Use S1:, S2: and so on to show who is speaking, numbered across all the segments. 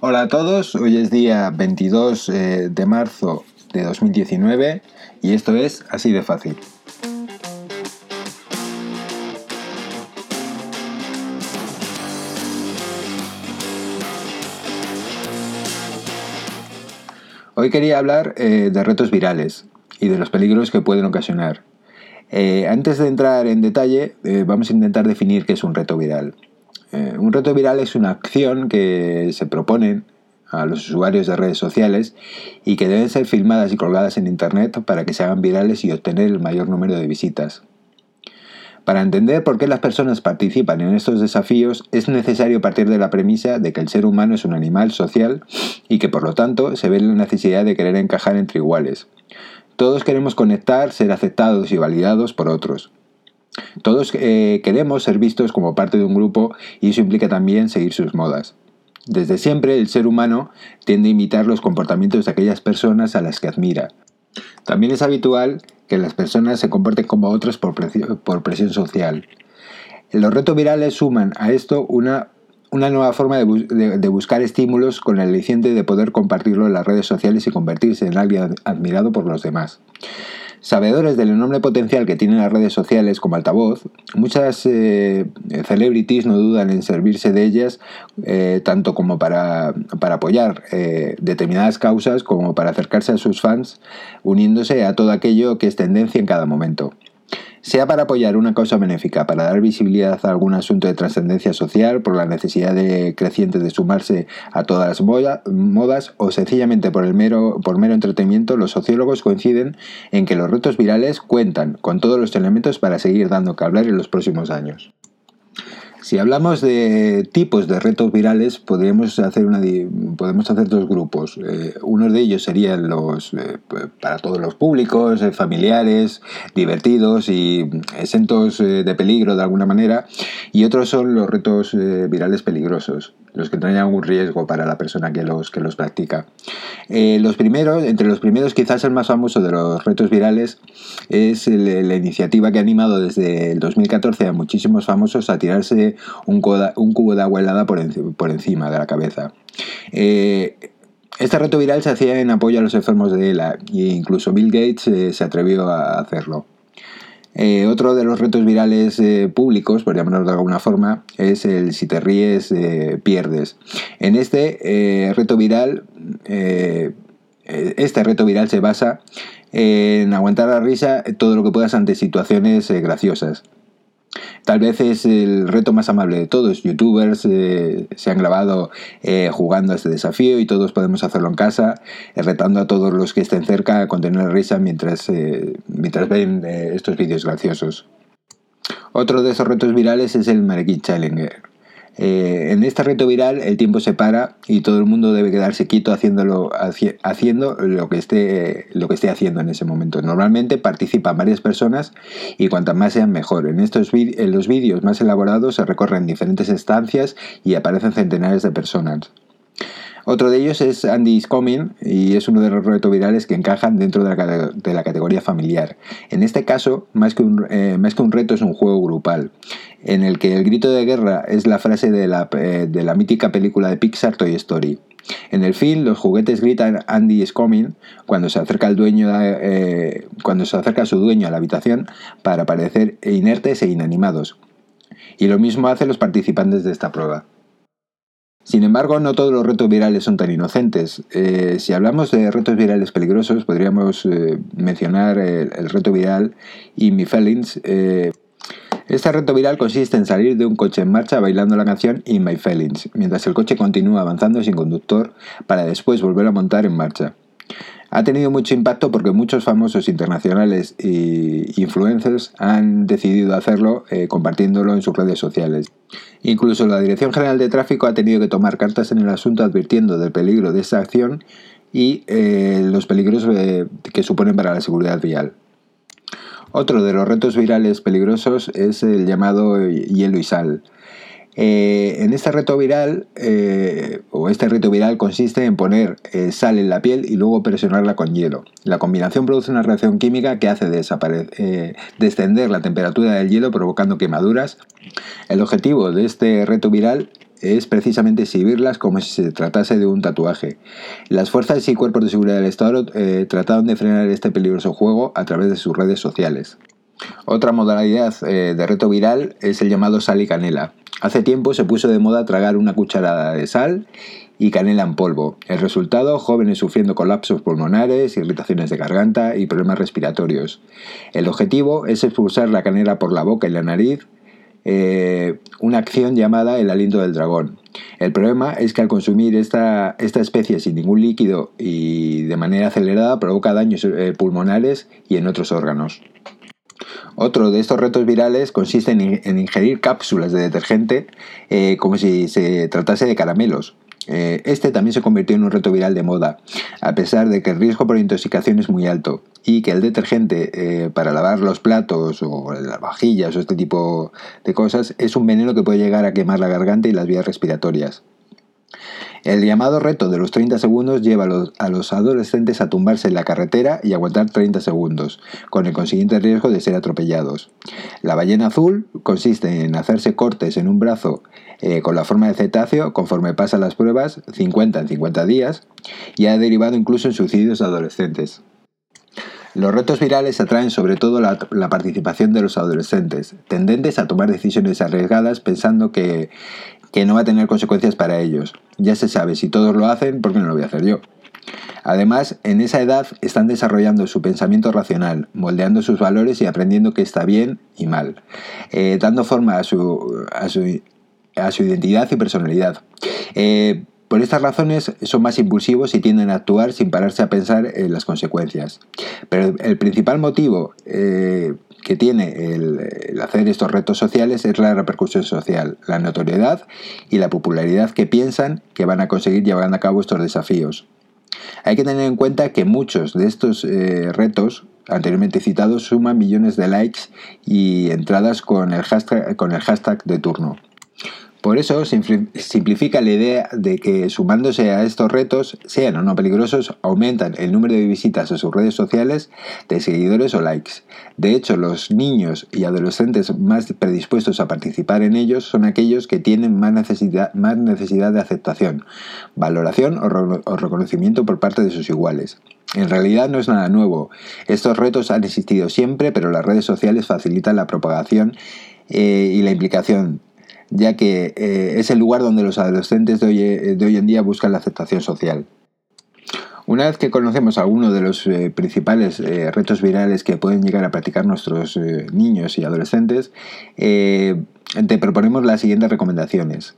S1: Hola a todos, hoy es día 22 eh, de marzo de 2019 y esto es así de fácil. Hoy quería hablar eh, de retos virales y de los peligros que pueden ocasionar. Eh, antes de entrar en detalle, vamos a intentar definir qué es un reto viral. Eh, un reto viral es una acción que se proponen a los usuarios de redes sociales y que deben ser filmadas y colgadas en Internet para que se hagan virales y obtener el mayor número de visitas. Para entender por qué las personas participan en estos desafíos es necesario partir de la premisa de que el ser humano es un animal social y que por lo tanto se ve la necesidad de querer encajar entre iguales. Todos queremos conectar, ser aceptados y validados por otros. Todos eh, queremos ser vistos como parte de un grupo y eso implica también seguir sus modas. Desde siempre el ser humano tiende a imitar los comportamientos de aquellas personas a las que admira. También es habitual que las personas se comporten como otras por, presión social. Los retos virales suman a esto una, nueva forma de, de, buscar estímulos con el aliciente de poder compartirlo en las redes sociales y convertirse en alguien admirado por los demás. Sabedores del enorme potencial que tienen las redes sociales como altavoz, muchas eh, celebrities no dudan en servirse de ellas eh, tanto como para, apoyar eh, determinadas causas como para acercarse a sus fans, uniéndose a todo aquello que es tendencia en cada momento sea para apoyar una causa benéfica, para dar visibilidad a algún asunto de trascendencia social, por la necesidad de, creciente de sumarse a todas las modas o sencillamente por, el mero, por mero entretenimiento, los sociólogos coinciden en que los retos virales cuentan con todos los elementos para seguir dando que hablar en los próximos años. Si hablamos de tipos de retos virales, podríamos hacer, una, podemos hacer dos grupos. Eh, uno de ellos serían los eh, para todos los públicos, eh, familiares, divertidos y exentos de peligro de alguna manera. Y otros son los retos virales peligrosos los que traen algún riesgo para la persona que los, que los practica. Eh, los primeros, entre los primeros, quizás el más famoso de los retos virales es la iniciativa que ha animado desde el 2014 a muchísimos famosos a tirarse un, cubo de agua helada por, encima de la cabeza. Eh, este reto viral se hacía en apoyo a los enfermos de ELA e incluso Bill Gates eh, se atrevió a hacerlo. Eh, otro de los retos virales eh, públicos, por llamarlo de alguna forma, es el si te ríes, eh, pierdes. En este reto viral, este reto viral se basa en aguantar la risa todo lo que puedas ante situaciones graciosas. Tal vez es el reto más amable de todos. Youtubers eh, se han grabado eh, jugando a este desafío y todos podemos hacerlo en casa, eh, retando a todos los que estén cerca a contener risa mientras, mientras ven estos vídeos graciosos. Otro de esos retos virales es el Marequín Challenger. Eh, en este reto viral el tiempo se para y todo el mundo debe quedarse quieto haciéndolo, haciendo lo que, esté, lo que esté haciendo en ese momento. Normalmente participan varias personas y cuantas más sean mejor. En, estos en los vídeos más elaborados se recorren diferentes estancias y aparecen centenares de personas. Otro de ellos es Andy is Coming y es uno de los retos virales que encajan dentro de la, categoría familiar. En este caso, más que, un, eh, más que un reto, es un juego grupal, en el que el grito de guerra es la frase de la, eh, mítica película de Pixar Toy Story. En el film, los juguetes gritan Andy is coming cuando se acerca el dueño, eh, cuando se acerca su dueño a la habitación para parecer inertes e inanimados. Y lo mismo hacen los participantes de esta prueba. Sin embargo, no todos los retos virales son tan inocentes. Eh, si hablamos de retos virales peligrosos, podríamos eh, mencionar el, reto viral y mi Feelings. Eh, este reto viral consiste en salir de un coche en marcha bailando la canción In My Feelings, mientras el coche continúa avanzando sin conductor para después volver a montar en marcha. Ha tenido mucho impacto porque muchos famosos internacionales e influencers han decidido hacerlo eh, compartiéndolo en sus redes sociales. Incluso la Dirección General de Tráfico ha tenido que tomar cartas en el asunto advirtiendo del peligro de esta acción y eh, los peligros eh, que suponen para la seguridad vial. Otro de los retos virales peligrosos es el llamado hielo y sal. Eh, en este reto viral, eh, o este reto viral consiste en poner eh, sal en la piel y luego presionarla con hielo. La combinación produce una reacción química que hace descender la temperatura del hielo provocando quemaduras. El objetivo de este reto viral es precisamente exhibirlas como si se tratase de un tatuaje. Las fuerzas y cuerpos de seguridad del Estado trataron de frenar este peligroso juego a través de sus redes sociales. Otra modalidad eh, de reto viral es el llamado sal y canela. Hace tiempo se puso de moda tragar una cucharada de sal y canela en polvo. El resultado, jóvenes sufriendo colapsos pulmonares, irritaciones de garganta y problemas respiratorios. El objetivo es expulsar la canela por la boca y la nariz, eh, una acción llamada el aliento del dragón. El problema es que al consumir esta, esta especie sin ningún líquido y de manera acelerada provoca daños eh, pulmonares y en otros órganos. Otro de estos retos virales consiste en, ingerir cápsulas de detergente eh, como si se tratase de caramelos. Eh, este también se convirtió en un reto viral de moda, a pesar de que el riesgo por intoxicación es muy alto y que el detergente eh, para lavar los platos o las vajillas o este tipo de cosas es un veneno que puede llegar a quemar la garganta y las vías respiratorias. El llamado reto de los 30 segundos lleva a los, adolescentes a tumbarse en la carretera y aguantar 30 segundos, con el consiguiente riesgo de ser atropellados. La ballena azul consiste en hacerse cortes en un brazo eh, con la forma de cetáceo conforme pasan las pruebas, 50 en 50 días, y ha derivado incluso en suicidios adolescentes. Los retos virales atraen sobre todo la, participación de los adolescentes, tendentes a tomar decisiones arriesgadas pensando que que no va a tener consecuencias para ellos. Ya se sabe, si todos lo hacen, ¿por qué no lo voy a hacer yo? Además, en esa edad están desarrollando su pensamiento racional, moldeando sus valores y aprendiendo qué está bien y mal, eh, dando forma a su, a su, a, su, identidad y personalidad. Eh, por estas razones son más impulsivos y tienden a actuar sin pararse a pensar en las consecuencias. Pero el principal motivo eh, que tiene el, hacer estos retos sociales es la repercusión social, la notoriedad y la popularidad que piensan que van a conseguir llevando a cabo estos desafíos. Hay que tener en cuenta que muchos de estos eh, retos anteriormente citados suman millones de likes y entradas con el con el hashtag de turno. Por eso simplifica la idea de que sumándose a estos retos, sean o no peligrosos, aumentan el número de visitas a sus redes sociales, de seguidores o likes. De hecho, los niños y adolescentes más predispuestos a participar en ellos son aquellos que tienen más necesidad, más necesidad de aceptación, valoración o, reconocimiento por parte de sus iguales. En realidad no es nada nuevo. Estos retos han existido siempre, pero las redes sociales facilitan la propagación eh, y la implicación ya que eh, es el lugar donde los adolescentes de hoy, eh, de hoy, en día buscan la aceptación social. Una vez que conocemos algunos de los eh, principales retos virales que pueden llegar a practicar nuestros niños y adolescentes, te proponemos las siguientes recomendaciones.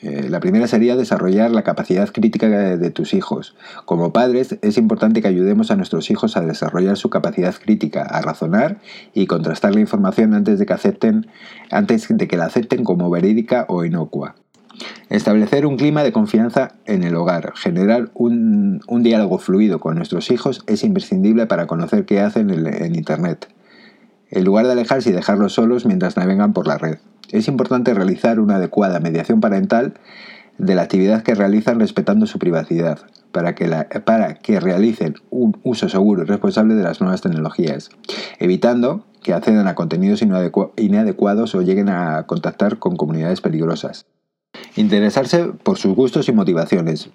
S1: Eh, la primera sería desarrollar la capacidad crítica de, tus hijos. Como padres es importante que ayudemos a nuestros hijos a desarrollar su capacidad crítica, a razonar y contrastar la información antes de que acepten, antes de que la acepten como verídica o inocua. Establecer un clima de confianza en el hogar, generar un, diálogo fluido con nuestros hijos es imprescindible para conocer qué hacen en Internet, en lugar de alejarse y dejarlos solos mientras navegan por la red. Es importante realizar una adecuada mediación parental de la actividad que realizan respetando su privacidad, para que, para que realicen un uso seguro y responsable de las nuevas tecnologías, evitando que accedan a contenidos inadecuados o lleguen a contactar con comunidades peligrosas. Interesarse por sus gustos y motivaciones.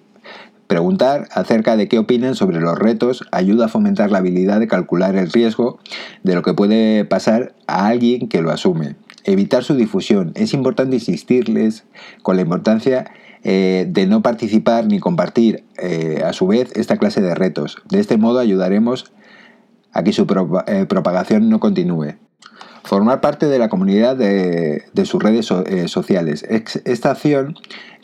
S1: Preguntar acerca de qué opinan sobre los retos ayuda a fomentar la habilidad de calcular el riesgo de lo que puede pasar a alguien que lo asume evitar su difusión. Es importante insistirles con la importancia eh, de no participar ni compartir eh, a su vez esta clase de retos. De este modo ayudaremos a que su eh, propagación no continúe. Formar parte de la comunidad de, sus redes sociales. Esta acción,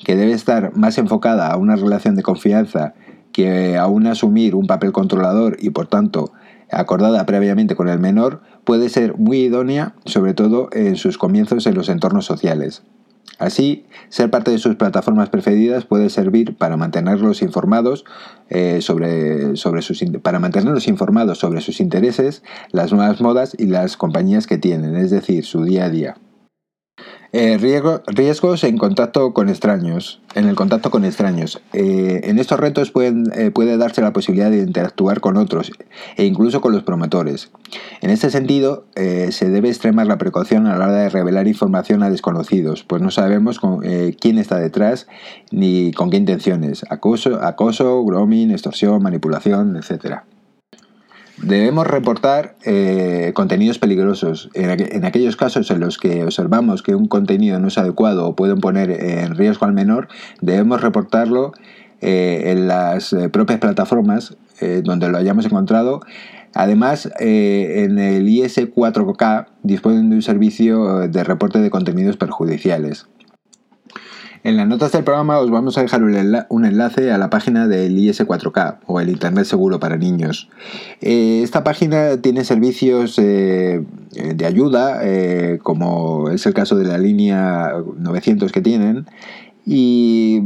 S1: que debe estar más enfocada a una relación de confianza que a un asumir un papel controlador y por tanto acordada previamente con el menor, puede ser muy idónea, sobre todo en sus comienzos en los entornos sociales. Así, ser parte de sus plataformas preferidas puede servir para mantenerlos informados, eh, sobre, sobre sus, para mantenerlos informados sobre sus intereses, las nuevas modas y las compañías que tienen, es decir, su día a día. Eh, riesgos en contacto con extraños. En el contacto con extraños. Eh, en estos retos pueden, eh, puede darse la posibilidad de interactuar con otros e incluso con los promotores. En este sentido, se debe extremar la precaución a la hora de revelar información a desconocidos, pues no sabemos quién está detrás ni con qué intenciones. Acoso, acoso, grooming, extorsión, manipulación, etc. Debemos reportar eh, contenidos peligrosos. En, aquellos casos en los que observamos que un contenido no es adecuado o pueden poner en riesgo al menor, debemos reportarlo eh, en las eh, propias plataformas donde lo hayamos encontrado. Además, en el IS4K disponen de un servicio de reporte de contenidos perjudiciales. En las notas del programa os vamos a dejar un enlace a la página del IS4K o el Internet Seguro para Niños. Eh, esta página tiene servicios eh, de ayuda, eh, como es el caso de la línea 900 que tienen, y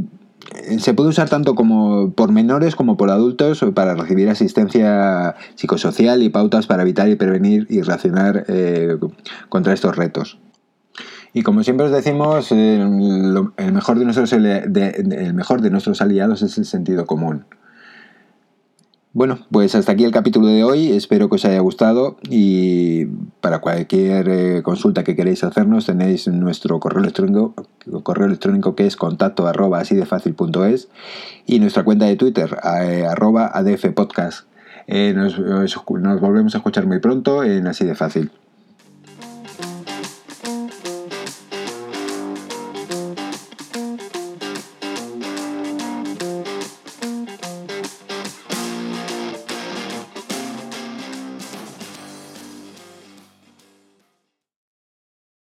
S1: se puede usar tanto como por menores como por adultos para recibir asistencia psicosocial y pautas para evitar y prevenir y reaccionar contra estos retos. Y como siempre os decimos, el, mejor de nuestros, el mejor de nuestros aliados es el sentido común. Bueno, pues hasta aquí el capítulo de hoy. Espero que os haya gustado y para cualquier eh, consulta que queréis hacernos tenéis nuestro correo electrónico, correo electrónico que es contacto punto es y nuestra cuenta de Twitter eh, arroba adfpodcast. Eh, nos, nos volvemos a escuchar muy pronto en así de fácil.